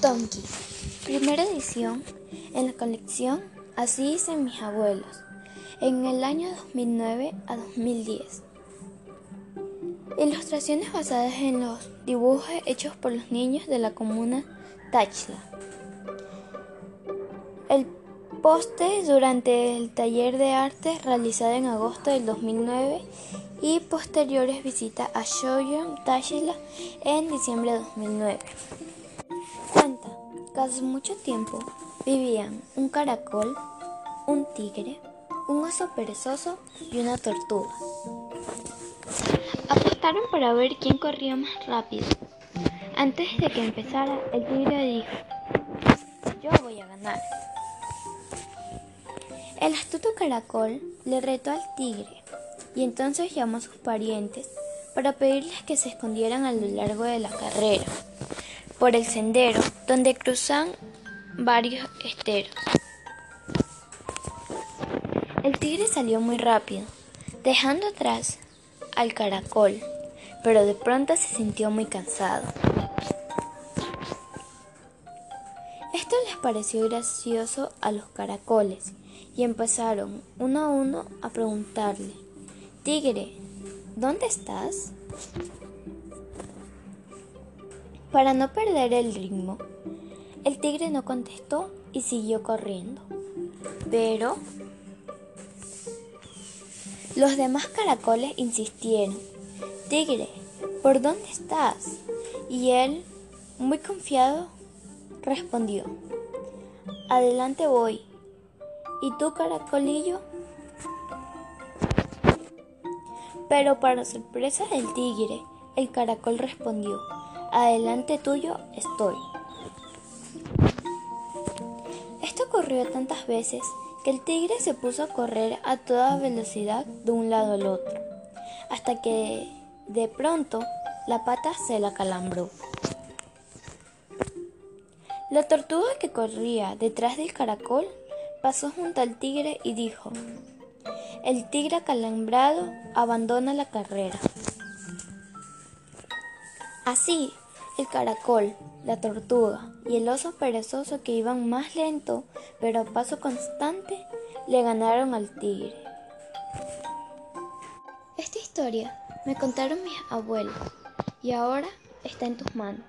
Tonki, primera edición en la colección Así dicen mis abuelos, en el año 2009 a 2010. Ilustraciones basadas en los dibujos hechos por los niños de la comuna Táchila. El poste durante el taller de arte realizado en agosto del 2009 y posteriores visitas a Shoyon Táchila en diciembre de 2009. Hace mucho tiempo vivían un caracol, un tigre, un oso perezoso y una tortuga. Apostaron para ver quién corría más rápido. Antes de que empezara, el tigre dijo, yo voy a ganar. El astuto caracol le retó al tigre y entonces llamó a sus parientes para pedirles que se escondieran a lo largo de la carrera por el sendero donde cruzan varios esteros. El tigre salió muy rápido, dejando atrás al caracol, pero de pronto se sintió muy cansado. Esto les pareció gracioso a los caracoles y empezaron uno a uno a preguntarle, Tigre, ¿dónde estás? Para no perder el ritmo, el tigre no contestó y siguió corriendo. Pero los demás caracoles insistieron, Tigre, ¿por dónde estás? Y él, muy confiado, respondió, Adelante voy. ¿Y tú, caracolillo? Pero para sorpresa del tigre, el caracol respondió, Adelante tuyo estoy. Esto ocurrió tantas veces que el tigre se puso a correr a toda velocidad de un lado al otro, hasta que de pronto la pata se la calambró. La tortuga que corría detrás del caracol pasó junto al tigre y dijo, el tigre acalambrado abandona la carrera. Así, el caracol, la tortuga y el oso perezoso que iban más lento, pero a paso constante, le ganaron al tigre. Esta historia me contaron mis abuelos y ahora está en tus manos.